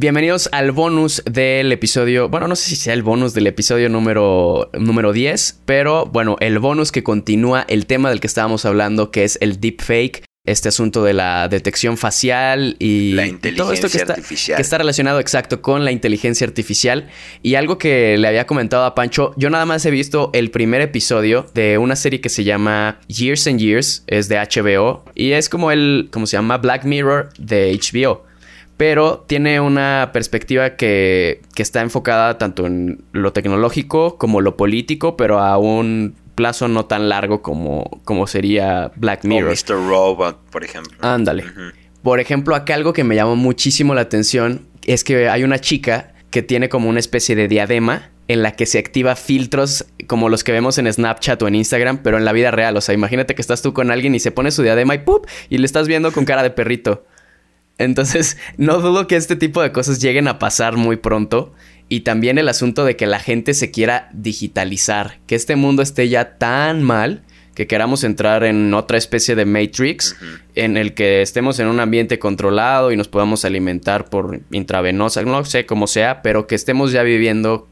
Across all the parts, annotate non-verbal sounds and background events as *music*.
Bienvenidos al bonus del episodio. Bueno, no sé si sea el bonus del episodio número, número 10, pero bueno, el bonus que continúa el tema del que estábamos hablando, que es el deepfake este asunto de la detección facial y la inteligencia todo esto que está, artificial. que está relacionado exacto con la inteligencia artificial. Y algo que le había comentado a Pancho, yo nada más he visto el primer episodio de una serie que se llama Years and Years, es de HBO y es como el, como se llama Black Mirror de HBO. Pero tiene una perspectiva que, que está enfocada tanto en lo tecnológico como lo político, pero a un plazo no tan largo como, como sería Black O Mirror. Mr. Robot, por ejemplo. Ándale. Por ejemplo, acá algo que me llamó muchísimo la atención es que hay una chica que tiene como una especie de diadema en la que se activa filtros como los que vemos en Snapchat o en Instagram, pero en la vida real. O sea, imagínate que estás tú con alguien y se pone su diadema y ¡pup! y le estás viendo con cara de perrito. Entonces, *laughs* no dudo que este tipo de cosas lleguen a pasar muy pronto. Y también el asunto de que la gente se quiera digitalizar, que este mundo esté ya tan mal que queramos entrar en otra especie de Matrix en el que estemos en un ambiente controlado y nos podamos alimentar por intravenosa, no sé cómo sea, pero que estemos ya viviendo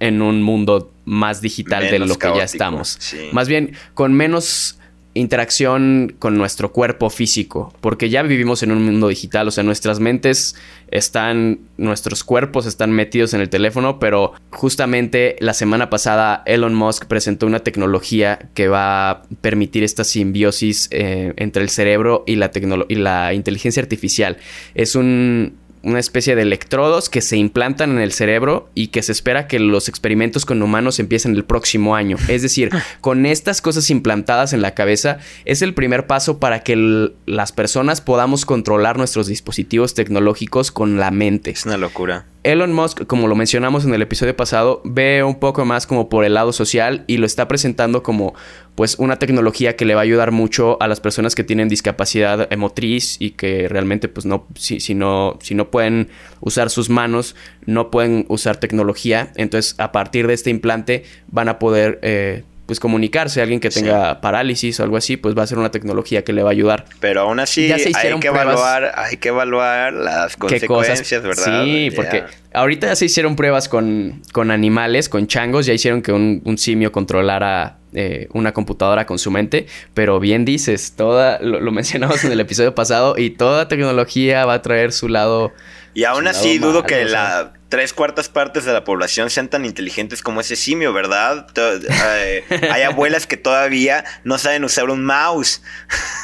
en un mundo más digital de lo que ya estamos. sí. Más bien con menos interacción con nuestro cuerpo físico, porque ya vivimos en un mundo digital, o sea, nuestras mentes están, nuestros cuerpos están metidos en el teléfono, pero justamente la semana pasada Elon Musk presentó una tecnología que va a permitir esta simbiosis eh, entre el cerebro y la, y la inteligencia artificial. Es un, una especie de electrodos que se implantan en el cerebro y que se espera que los experimentos con humanos empiecen el próximo año. Es decir, con estas cosas implantadas en la cabeza es el primer paso para que las personas podamos controlar nuestros dispositivos tecnológicos con la mente. Es una locura. Elon Musk, como lo mencionamos en el episodio pasado, ve un poco más como por el lado social y lo está presentando como pues una tecnología que le va a ayudar mucho a las personas que tienen discapacidad motriz y que realmente pues no si, si no si no pueden usar sus manos, no pueden usar tecnología, entonces a partir de este implante van a poder eh, pues comunicarse, alguien que Sí. tenga parálisis o algo así, pues va a ser una tecnología que le va a ayudar. Pero aún así Ya se hay que pruebas. evaluar, hay que evaluar las consecuencias, ¿verdad? Sí, Ya. porque ahorita ya se hicieron pruebas con, con animales, con changos, ya hicieron que un, un simio controlara eh, una computadora con su mente, pero bien dices, toda, lo, lo mencionamos en el episodio pasado, y toda tecnología va a traer su lado... Y aún así lado dudo que o sea. la tres cuartas partes de la población sean tan inteligentes como ese simio, ¿verdad? Eh, *laughs* hay abuelas que todavía no saben usar un mouse.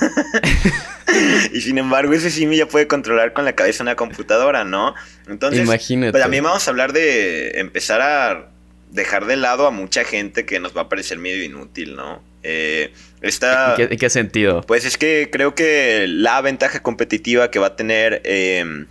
*laughs* y sin embargo ese simio ya puede controlar con la cabeza una computadora, ¿no? Entonces, Imagínate. pues también vamos a hablar de empezar a dejar de lado a mucha gente que nos va a parecer medio inútil, ¿no? Eh, esta... ¿En qué, en qué sentido? Pues es que creo que la ventaja competitiva que va a tener eh,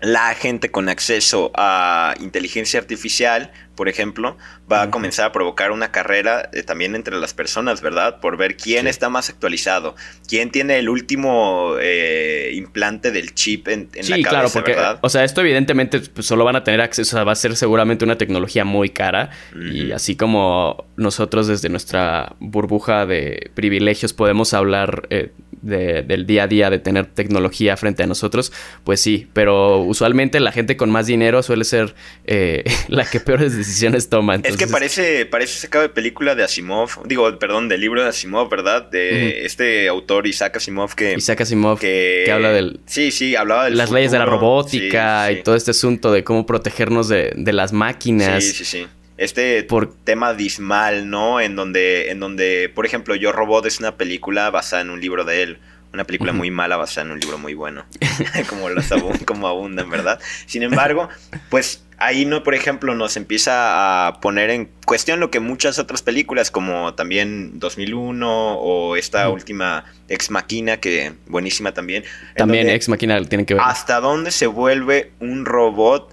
la gente con acceso a inteligencia artificial, por ejemplo, va a comenzar a provocar una carrera eh, también entre las personas, ¿verdad? Por ver quién Sí. está más actualizado, quién tiene el último eh, implante del chip en, en sí, la cabeza, claro, porque, ¿verdad? o sea, esto evidentemente pues, solo van a tener acceso, o sea, va a ser seguramente una tecnología muy cara y así como nosotros desde nuestra burbuja de privilegios podemos hablar eh, de- del día a día de tener tecnología frente a nosotros, pues sí, pero usualmente la gente con más dinero suele ser eh, *laughs* la que peores decisiones toma. Es que parece, parece sacado de película de Asimov, digo, perdón, del libro de Asimov, ¿verdad? De este autor Isaac Asimov que... Isaac Asimov que, que habla del Sí, sí, hablaba de las leyes de la robótica y todo este asunto de cómo protegernos de, de las máquinas. Sí, sí, sí. Este Por- tema dismal, ¿no? En donde, en donde, por ejemplo, Yo Robot es una película basada en un libro de él. Una película muy mala basada en un libro muy bueno. *laughs* *laughs* como, las abu- como abundan, ¿verdad? Sin embargo, pues ahí, ¿no? Por ejemplo, nos empieza a poner en cuestión lo que muchas otras películas, como también 2001 o esta última Ex Machina, que buenísima también. También Ex Máquina tienen que ver. hasta dónde se vuelve un robot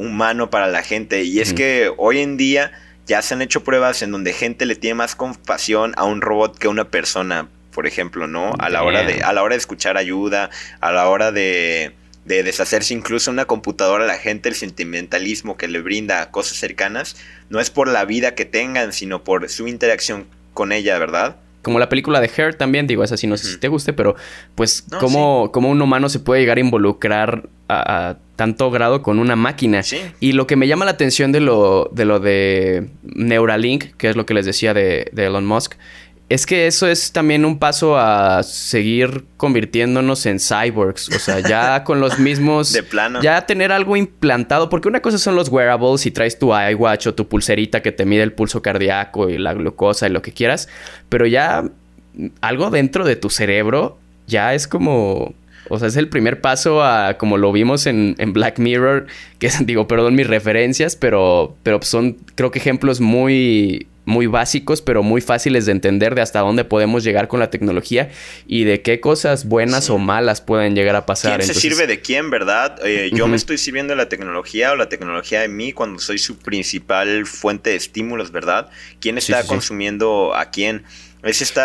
humano para la gente. Y es que hoy en día ya se han hecho pruebas en donde gente le tiene más compasión a un robot que a una persona, por ejemplo, ¿no? A la hora de, a la hora de escuchar ayuda, a la hora de, de deshacerse incluso una computadora, la gente, el sentimentalismo que le brinda a cosas cercanas, no es por la vida que tengan, sino por su interacción con ella, ¿verdad? Como la película de Her también, digo, esa sí no sé si te guste, pero pues No, cómo, cómo un humano se puede llegar a involucrar a, a tanto grado con una máquina. Sí. Y lo que me llama la atención de lo de, lo de Neuralink, que es lo que les decía de, de Elon Musk, es que eso es también un paso a seguir convirtiéndonos en cyborgs. O sea, ya *laughs* con los mismos. De plano. Ya tener algo implantado. Porque una cosa son los wearables y traes tu iWatch o tu pulserita que te mide el pulso cardíaco y la glucosa y lo que quieras. Pero ya algo dentro de tu cerebro ya es como. O sea, es el primer paso a como lo vimos en, en Black Mirror. Que es, *laughs* digo, perdón mis referencias, pero, pero son, creo que ejemplos muy muy básicos, pero muy fáciles de entender de hasta dónde podemos llegar con la tecnología y de qué cosas buenas Sí. o malas pueden llegar a pasar. ¿Quién se sirve de quién, verdad? Eh, yo me estoy sirviendo de la tecnología o la tecnología de mí cuando soy su principal fuente de estímulos, ¿verdad? ¿Quién está sí, sí. consumiendo a quién?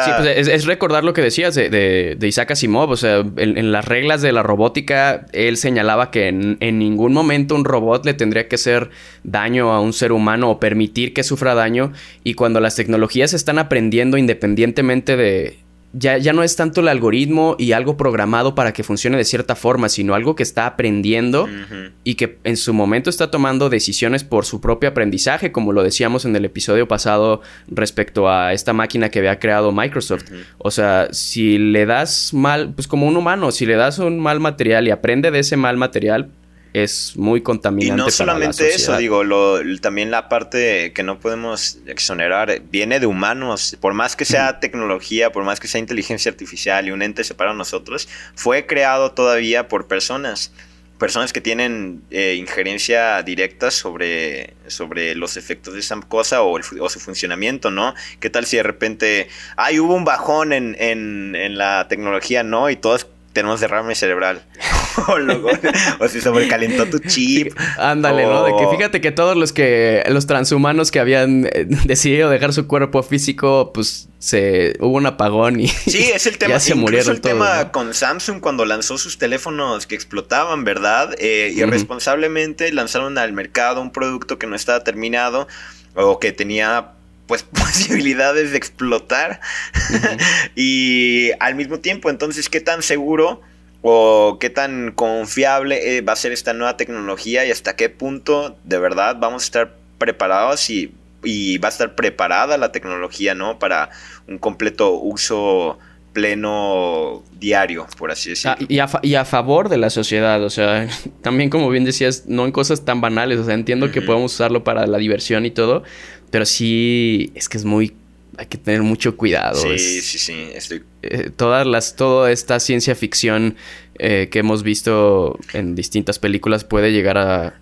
Sí, pues es, recordar lo que decías de, Isaac Asimov. O sea, en, en las reglas de la robótica, él señalaba que en, en ningún momento un robot le tendría que hacer daño a un ser humano o permitir que sufra daño. Y cuando las tecnologías están aprendiendo independientemente de. Ya, ya no es tanto el algoritmo y algo programado para que funcione de cierta forma, sino algo que está aprendiendo y que en su momento está tomando decisiones por su propio aprendizaje, como lo decíamos en el episodio pasado respecto a esta máquina que había creado Microsoft. O sea, si le das mal, pues como un humano, si le das un mal material y aprende de ese mal material, es muy Y contaminante. no para la solamente eso, digo, lo, también la parte que no podemos exonerar viene de humanos. Por más que sea tecnología, por más que sea inteligencia artificial y un ente separado de nosotros, fue creado todavía por personas. Personas que tienen eh, injerencia directa sobre, sobre los efectos de esa cosa o, el o su funcionamiento, ¿no? ¿Qué tal si de repente, ay, hubo un bajón en, en, en la tecnología, ¿no? Y todos tenemos derrame cerebral. *laughs* o, se sobrecalentó tu chip. Ándale, ¿no? De que fíjate que todos los que los transhumanos que habían eh, *laughs* decidido dejar su cuerpo físico, pues se hubo un apagón y Sí, es el *laughs* tema. ya se Incluso murieron el todos, tema ¿no? con Samsung cuando lanzó sus teléfonos que explotaban, ¿verdad? Eh, irresponsablemente lanzaron al mercado un producto que no estaba terminado o que tenía pues posibilidades de explotar y al mismo tiempo entonces qué tan seguro o qué tan confiable eh, va a ser esta nueva tecnología y hasta qué punto de verdad vamos a estar preparados y, y va a estar preparada la tecnología, ¿no? Para un completo uso pleno diario, por así Ah, decirlo. y, a fa- y a favor de la sociedad, o sea, *laughs* también como bien decías, no en cosas tan banales, o sea, entiendo que podemos usarlo para la diversión y todo, pero sí es que es muy, hay que tener mucho cuidado. sí, es- sí, sí, estoy eh, todas las, toda esta ciencia ficción eh, que hemos visto en distintas películas puede llegar a, a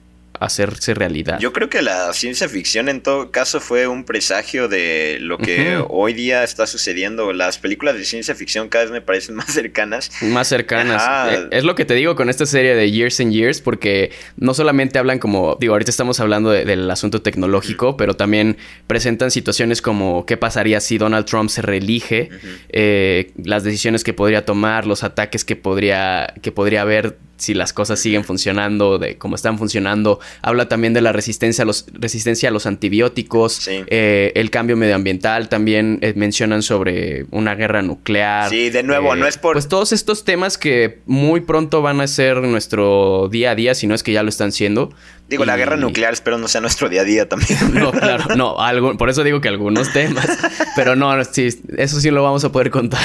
hacerse realidad. Yo creo que la ciencia ficción en todo caso fue un presagio de lo que hoy día está sucediendo. Las películas de ciencia ficción cada vez me parecen *laughs* más cercanas. más cercanas. Ajá. Eh, es lo que te digo con esta serie de Years and Years, porque no solamente hablan como, digo, ahorita estamos hablando de- del asunto tecnológico, pero también presentan situaciones como qué pasaría si Donald Trump se reelige, eh, las decisiones que podría tomar, los ataques que podría, que podría haber si las cosas siguen funcionando, de cómo están funcionando. Habla también de la resistencia a los, resistencia a los antibióticos, Sí. eh, el cambio medioambiental, también eh, mencionan sobre una guerra nuclear. Sí, de nuevo, Eh, no es por... Pues todos estos temas que muy pronto van a ser nuestro día a día, si no es que ya lo están siendo. Digo, la guerra nuclear espero no sea nuestro día a día también. *laughs* No, claro, no, algo, por eso digo que algunos temas. *laughs* Pero no, sí, eso sí lo vamos a poder contar.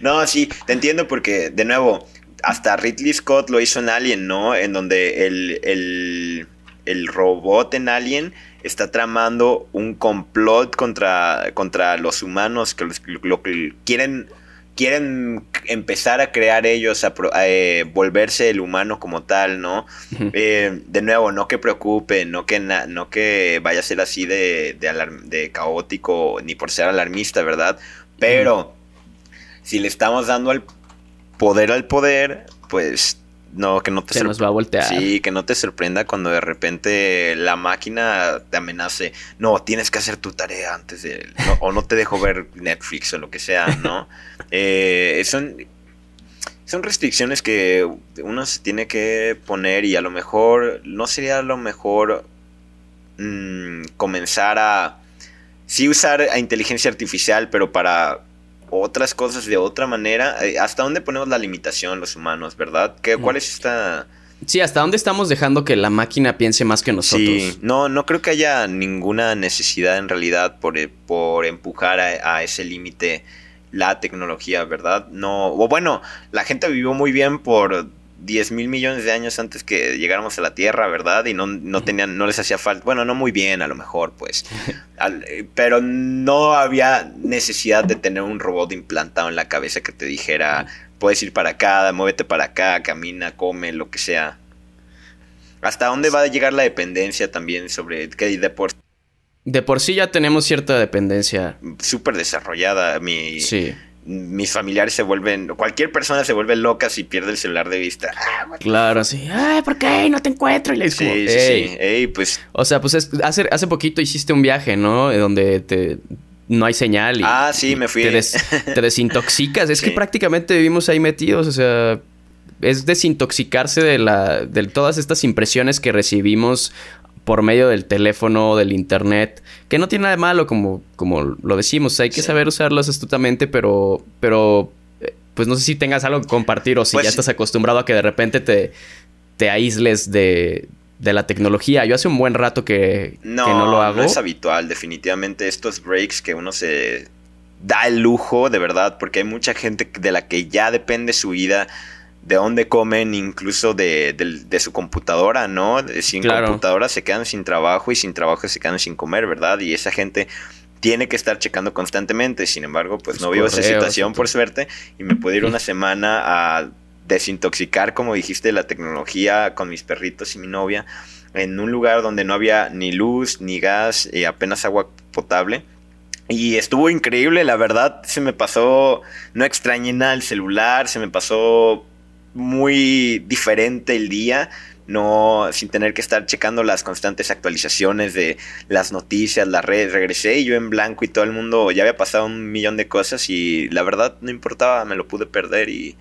No, sí, te entiendo porque, de nuevo, hasta Ridley Scott lo hizo en Alien, ¿no? En donde el, el, el robot en Alien está tramando un complot contra, contra los humanos que los- lo que quieren quieren empezar a crear ellos, a, eh, volverse el humano como tal, ¿no? Eh, de nuevo, no que preocupe, no que, na- no que vaya a ser así de, de, de caótico, ni por ser alarmista, ¿verdad? Pero si le estamos dando al poder al poder, pues no, que no te Se nos va a voltear. Sí, que no te sorprenda cuando de repente la máquina te amenace. No, tienes que hacer tu tarea antes de. no, o no te dejo ver Netflix o lo que sea, ¿no? *laughs* Eh, son, son restricciones que uno se tiene que poner y a lo mejor no sería lo mejor mm, comenzar a. Sí, usar a inteligencia artificial, pero para otras cosas de otra manera. Eh, ¿Hasta dónde ponemos la limitación los humanos, verdad? ¿Qué, Mm. ¿Cuál es esta Sí, ¿hasta dónde estamos dejando que la máquina piense más que nosotros? Sí, no, no creo que haya ninguna necesidad en realidad por, eh, por empujar a, a ese límite la tecnología, ¿verdad? No, o bueno, la gente vivió muy bien por 10 mil millones de años antes que llegáramos a la Tierra, ¿verdad? Y no, no tenían, no les hacía falta, bueno, no muy bien a lo mejor, pues, *laughs* Al- pero no había necesidad de tener un robot implantado en la cabeza que te dijera, puedes ir para acá, muévete para acá, camina, come, lo que sea. ¿Hasta dónde va a llegar la dependencia también sobre que de por De por sí ya tenemos cierta dependencia. súper desarrollada mi Sí, mis familiares se vuelven cualquier persona se vuelve loca si pierde el celular de vista. Ah, claro, sí. Ay, ¿por qué? No te encuentro. Y le dices Sí, como, sí, "Ey". sí. Ey, pues O sea, pues es- hace, hace poquito hiciste un viaje, ¿no? De Donde te, no hay señal. Y, Ah, sí, me fui. Te, des- te desintoxicas. Es que *laughs* prácticamente vivimos ahí metidos. O sea, es desintoxicarse de, la, de todas estas impresiones que recibimos por medio del teléfono, del internet, que no tiene nada de malo, como, como lo decimos. Hay que Sí. saber usarlos astutamente, pero, pero eh, pues no sé si tengas algo que compartir o si Pues- ya estás acostumbrado a que de repente te, te aísles de, de la tecnología. Yo hace un buen rato que no, que no lo hago. no es habitual, definitivamente estos breaks que uno se da el lujo, de verdad, porque hay mucha gente de la que ya depende su vida, de dónde comen, incluso de, de su computadora, ¿no? Sin Claro. computadora se quedan sin trabajo y sin trabajo se quedan sin comer, ¿verdad? Y esa gente tiene que estar checando constantemente. Sin embargo, pues no vivo esa situación por suerte y me puedo ir una *laughs* semana a desintoxicar, como dijiste, la tecnología con mis perritos y mi novia en un lugar donde no había ni luz, ni gas y apenas agua potable. Y estuvo increíble, la verdad, se me pasó, no extrañé nada el celular, se me pasó muy diferente el día, no sin tener que estar checando las constantes actualizaciones de las noticias, las redes, regresé y yo en blanco y todo el mundo ya había pasado un millón de cosas y la verdad no importaba, me lo pude perder y,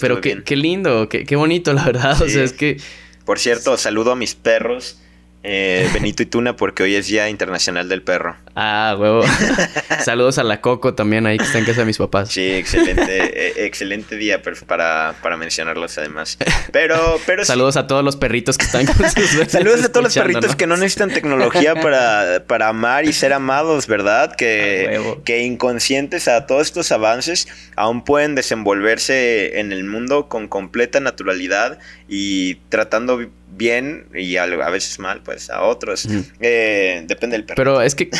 Pero qué, bien. qué lindo, qué, qué bonito, la verdad. O sea, es que Por cierto, saludo a mis perros, eh, *laughs* Benito y Tuna, porque hoy es Día Internacional del Perro. Ah, huevo. *laughs* Saludos a la Coco también ahí que está en casa de mis papás. Sí, excelente, *laughs* eh, excelente día para, para mencionarlos además. Pero, pero sí, Saludos a todos los perritos que están con sus Saludos a todos los perritos que no necesitan tecnología para, para amar y ser amados, ¿verdad? Que, huevo. que inconscientes a todos estos avances aún pueden desenvolverse en el mundo con completa naturalidad y tratando bien y a, a veces mal, pues a otros. Eh, depende del perro. Pero es que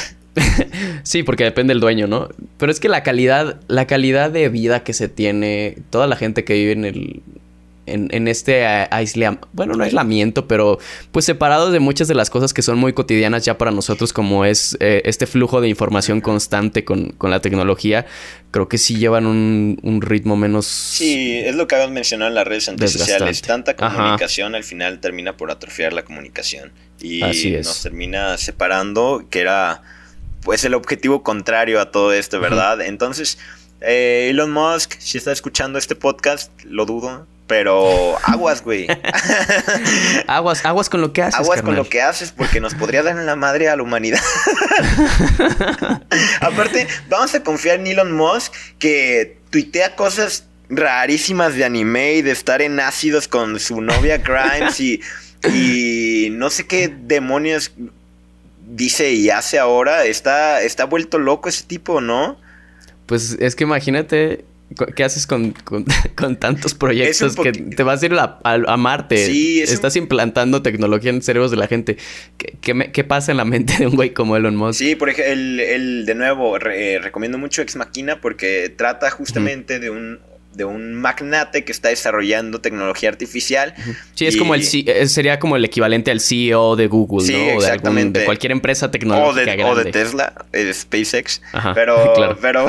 *laughs* sí, porque depende del dueño, ¿no? Pero es que la calidad, la calidad de vida que se tiene, toda la gente que vive en el en, en este aislamiento, bueno, no aislamiento, pero pues separados de muchas de las cosas que son muy cotidianas ya para nosotros, como es eh, este flujo de información constante con, con la tecnología, creo que sí llevan un, un ritmo menos... Sí, es lo que habías mencionado en las redes antisociales. Desgastante. Tanta Ajá. comunicación al final termina por atrofiar la comunicación. Y Así es. nos termina separando, que era pues el objetivo contrario a todo esto, ¿verdad? Entonces, eh, Elon Musk, si está escuchando este podcast, lo dudo. Pero aguas, güey. *laughs* Aguas, aguas con lo que haces. Aguas con lo que haces porque nos podría dar en la madre a la humanidad. *laughs* Aparte, vamos a confiar en Elon Musk que tuitea cosas rarísimas de anime y de estar en ácidos con su novia Grimes y, y no sé qué demonios dice y hace ahora. Está, está vuelto loco ese tipo, ¿no? Pues es que imagínate qué haces con, con- *laughs* con tantos proyectos que te vas a ir a, a- a Marte. Sí, es un- Estás implantando tecnología en cerebros de la gente. ¿Qué, qué me- qué pasa en la mente de un güey como Elon Musk? Sí, por ejemplo, el, el- de nuevo, re- eh, recomiendo mucho Ex Machina porque trata justamente de un de un magnate que está desarrollando tecnología artificial. Sí, es como el eh, sería como el equivalente al CEO de Google, Sí, ¿no? De, algún- exactamente. de cualquier empresa O tecnológica de, o de grande. Tesla, eh, SpaceX. Ajá, Pero, *laughs* claro. pero,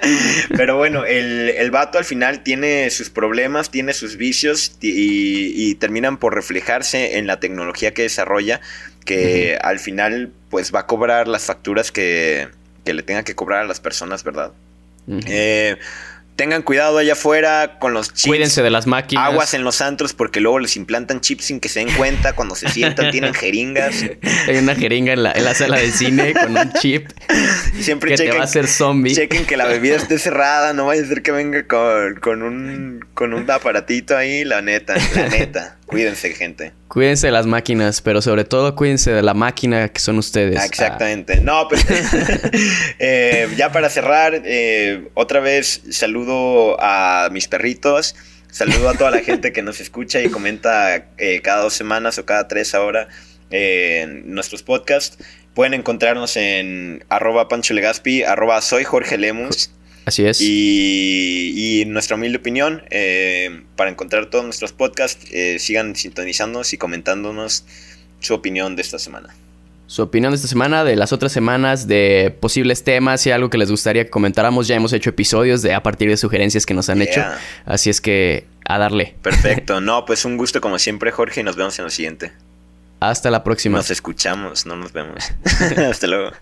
*laughs* pero bueno, el, el vato al final tiene sus problemas, tiene sus vicios y, y terminan por reflejarse en la tecnología que desarrolla, que al final pues va a cobrar las facturas que, que le tenga que cobrar a las personas, ¿verdad? Eh, tengan cuidado allá afuera con los chips. Cuídense de las máquinas. Aguas en los antros porque luego les implantan chips sin que se den cuenta. Cuando se sientan tienen jeringas. *laughs* Hay una jeringa en la, en la sala de cine con un chip. *laughs* siempre que chequen, te va a hacer zombie. chequen que la bebida esté cerrada, no vaya a ser que venga con, con un con un aparatito ahí, la neta, la neta. Cuídense, gente. Cuídense de las máquinas, pero sobre todo cuídense de la máquina que son ustedes. Ah, exactamente. No, pues *laughs* eh, ya para cerrar, eh, otra vez saludo a mis perritos. Saludo a toda la gente que nos escucha y comenta eh, cada dos semanas o cada tres ahora en nuestros podcasts. Pueden encontrarnos en arroba Pancho Legaspi, arroba soy Jorge Lemus. Así es. Y, y nuestra humilde opinión, eh, para encontrar todos nuestros podcasts, eh, sigan sintonizándonos y comentándonos su opinión de esta semana. Su opinión de esta semana, de las otras semanas, de posibles temas y algo que les gustaría que comentáramos. Ya hemos hecho episodios de a partir de sugerencias que nos han Yeah. hecho. Así es que a darle. Perfecto. No, pues un gusto como siempre, Jorge, y nos vemos en lo siguiente. Hasta la próxima. Nos escuchamos, no nos vemos. *laughs* Hasta luego.